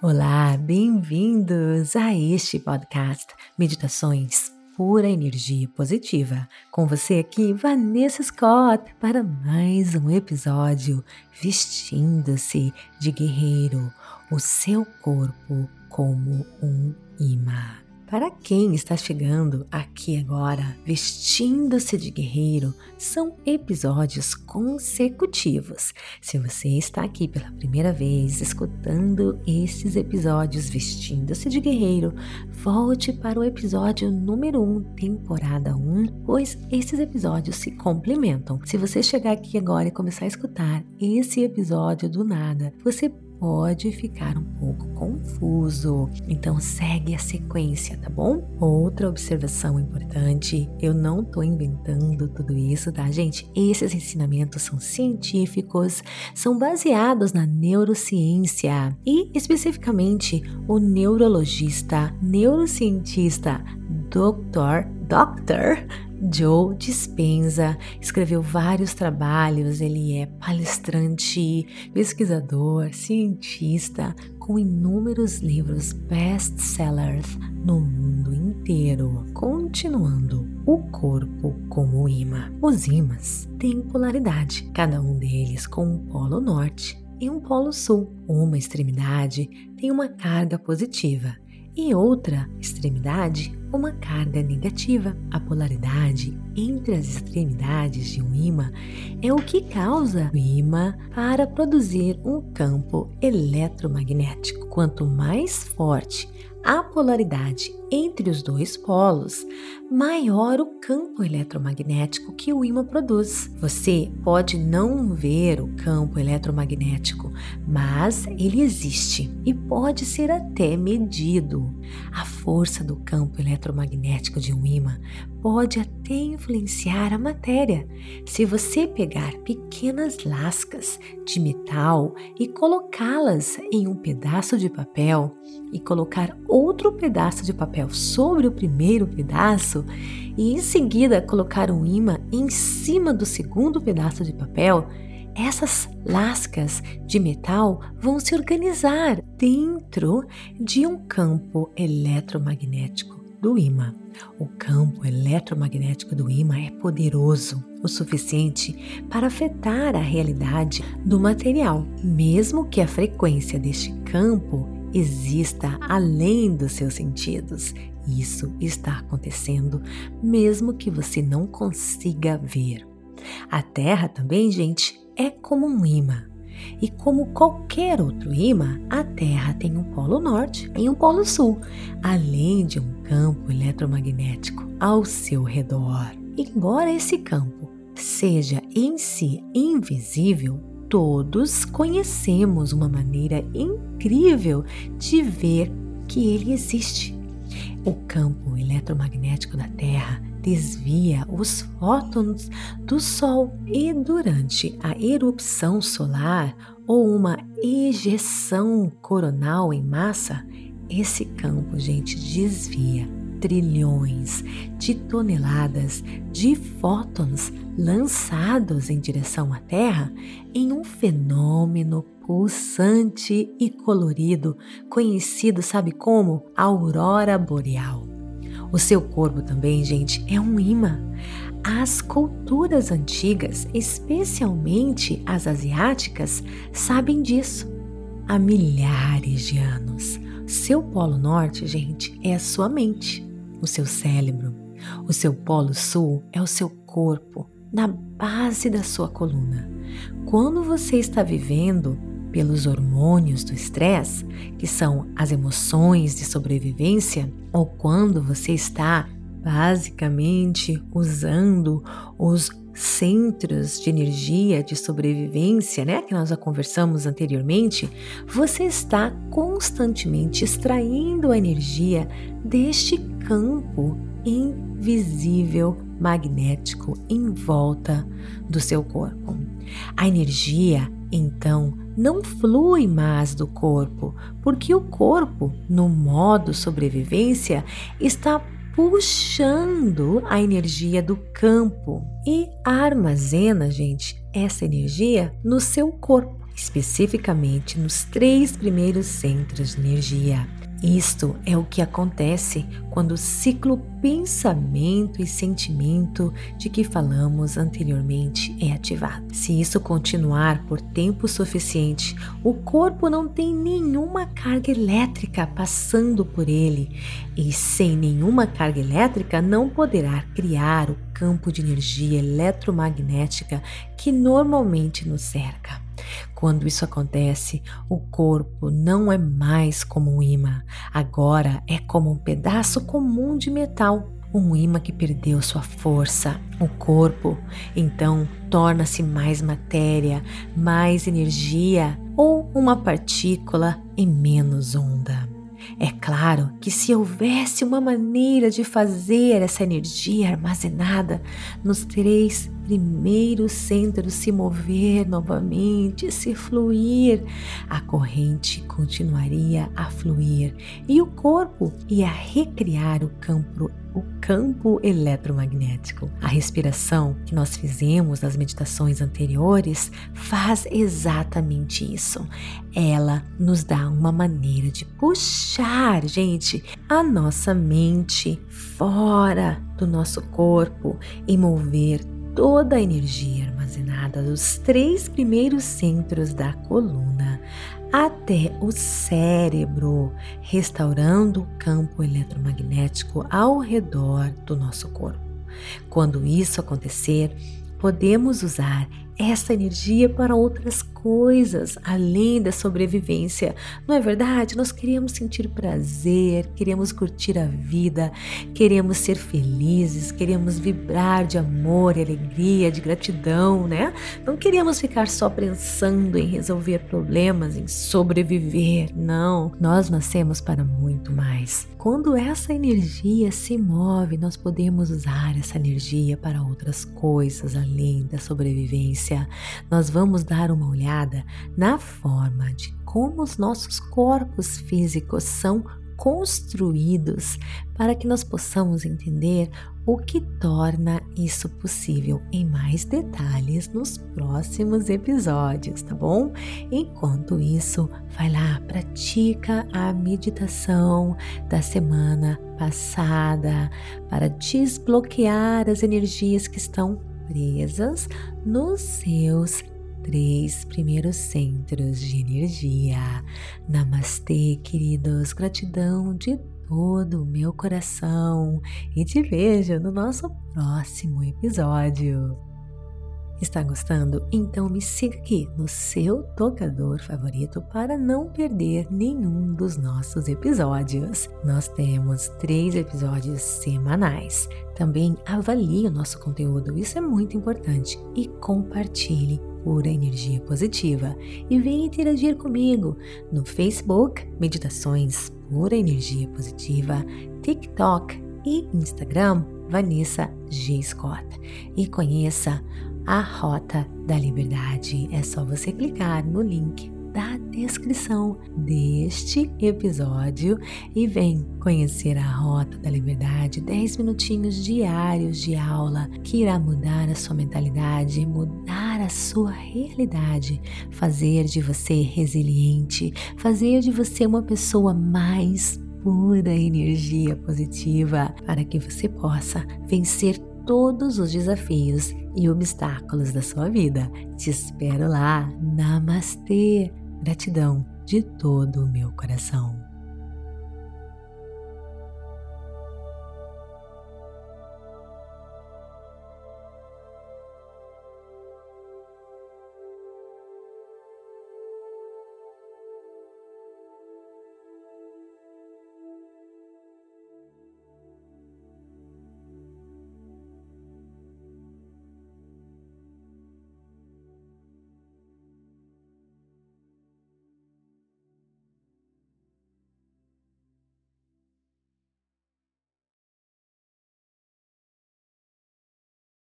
Olá, bem-vindos a este podcast Meditações Pura Energia Positiva. Com você aqui, Vanessa Scott, para mais um episódio Vestindo-se de Guerreiro, o seu corpo como um imã. Para quem está chegando aqui agora, vestindo-se de guerreiro, são episódios consecutivos. Se você está aqui pela primeira vez escutando esses episódios vestindo-se de guerreiro, volte para o episódio número 1, temporada 1, pois esses episódios se complementam. Se você chegar aqui agora e começar a escutar esse episódio do nada, você pode ficar um pouco confuso. Então segue a sequência, tá bom? Outra observação importante, eu não tô inventando tudo isso, tá, gente? Esses ensinamentos são científicos, são baseados na neurociência e especificamente o neurologista, neurocientista Dr. Dr. Joe Dispenza escreveu vários trabalhos, ele é palestrante, pesquisador, cientista, com inúmeros livros best-sellers no mundo inteiro. Continuando, o corpo como imã. Os imãs têm polaridade, cada um deles com um polo norte e um polo sul. Uma extremidade tem uma carga positiva e outra extremidade uma carga negativa. A polaridade entre as extremidades de um ímã é o que causa o ímã para produzir um campo eletromagnético. Quanto mais forte a polaridade entre os dois polos, maior o campo eletromagnético que o ímã produz. Você pode não ver o campo eletromagnético, mas ele existe e pode ser até medido. A força do campo eletromagnético de um ímã pode até influenciar a matéria. Se você pegar pequenas lascas de metal e colocá-las em um pedaço de papel e colocar outro pedaço de papel sobre o primeiro pedaço e em seguida colocar um imã em cima do segundo pedaço de papel, essas lascas de metal vão se organizar dentro de um campo eletromagnético do ímã. O campo eletromagnético do ímã é poderoso o suficiente para afetar a realidade do material, mesmo que a frequência deste campo exista além dos seus sentidos. Isso está acontecendo mesmo que você não consiga ver. A Terra também, gente, é como um imã. E como qualquer outro imã, a Terra tem um polo norte e um polo sul, além de um campo eletromagnético ao seu redor. Embora esse campo seja em si invisível, todos conhecemos uma maneira incrível de ver que ele existe. O campo eletromagnético da Terra desvia os fótons do Sol e durante a erupção solar ou uma ejeção coronal em massa, esse campo, gente, desvia trilhões de toneladas de fótons lançados em direção à Terra em um fenômeno pulsante e colorido conhecido, sabe como? Aurora boreal. O seu corpo também, gente, é um imã. As culturas antigas, especialmente as asiáticas, sabem disso há milhares de anos. Seu polo norte, gente, é a sua mente, o seu cérebro. O seu polo sul é o seu corpo, na base da sua coluna. Quando você está vivendo pelos hormônios do estresse, que são as emoções de sobrevivência, ou quando você está basicamente usando os centros de energia de sobrevivência, né, que nós já conversamos anteriormente, você está constantemente extraindo a energia deste campo invisível magnético em volta do seu corpo. A energia, então, não flui mais do corpo, porque o corpo, no modo sobrevivência, está puxando a energia do campo e armazena, gente, essa energia no seu corpo. especificamente nos três primeiros centros de energia. Isto é o que acontece quando o ciclo pensamento e sentimento de que falamos anteriormente é ativado. Se isso continuar por tempo suficiente, o corpo não tem nenhuma carga elétrica passando por ele e, sem nenhuma carga elétrica, não poderá criar o campo de energia eletromagnética que normalmente nos cerca. Quando isso acontece, o corpo não é mais como um imã, agora é como um pedaço comum de metal. Um imã que perdeu sua força. O corpo, então, torna-se mais matéria, mais energia ou uma partícula e menos onda. É claro que se houvesse uma maneira de fazer essa energia armazenada nos três primeiros centros se mover novamente, se fluir, a corrente continuaria a fluir e o corpo ia recriar o campo o campo eletromagnético. A respiração que nós fizemos nas meditações anteriores faz exatamente isso. Ela nos dá uma maneira de puxar, gente, a nossa mente fora do nosso corpo e mover toda a energia armazenada dos três primeiros centros da coluna até o cérebro, restaurando o campo eletromagnético ao redor do nosso corpo. Quando isso acontecer, podemos usar essa energia para outras coisas além da sobrevivência. Não é verdade? Nós queremos sentir prazer, queremos curtir a vida, queremos ser felizes, queremos vibrar de amor e alegria, de gratidão, né? Não queremos ficar só pensando em resolver problemas, em sobreviver. Não, nós nascemos para muito mais. Quando essa energia se move, nós podemos usar essa energia para outras coisas além da sobrevivência nós vamos dar uma olhada na forma de como os nossos corpos físicos são construídos para que nós possamos entender o que torna isso possível em mais detalhes nos próximos episódios, tá bom? Enquanto isso, vai lá, pratica a meditação da semana passada para desbloquear as energias que estão presas nos seus três primeiros centros de energia. Namastê, queridos. Gratidão de todo o meu coração e te vejo no nosso próximo episódio. Está gostando? Então me siga aqui no seu tocador favorito para não perder nenhum dos nossos episódios. Nós temos três episódios semanais. Também avalie o nosso conteúdo, isso é muito importante, e compartilhe pura energia positiva. E venha interagir comigo no Facebook, Meditações Pura Energia Positiva, TikTok e Instagram, Vanessa G. Scott. E conheça a Rota da Liberdade. É só você clicar no link da descrição deste episódio e vem conhecer a Rota da Liberdade, 10 minutinhos diários de aula que irá mudar a sua mentalidade, mudar a sua realidade, fazer de você resiliente, fazer de você uma pessoa mais pura energia positiva para que você possa vencer todos os desafios e obstáculos da sua vida. Te espero lá. Namastê! Gratidão de todo o meu coração.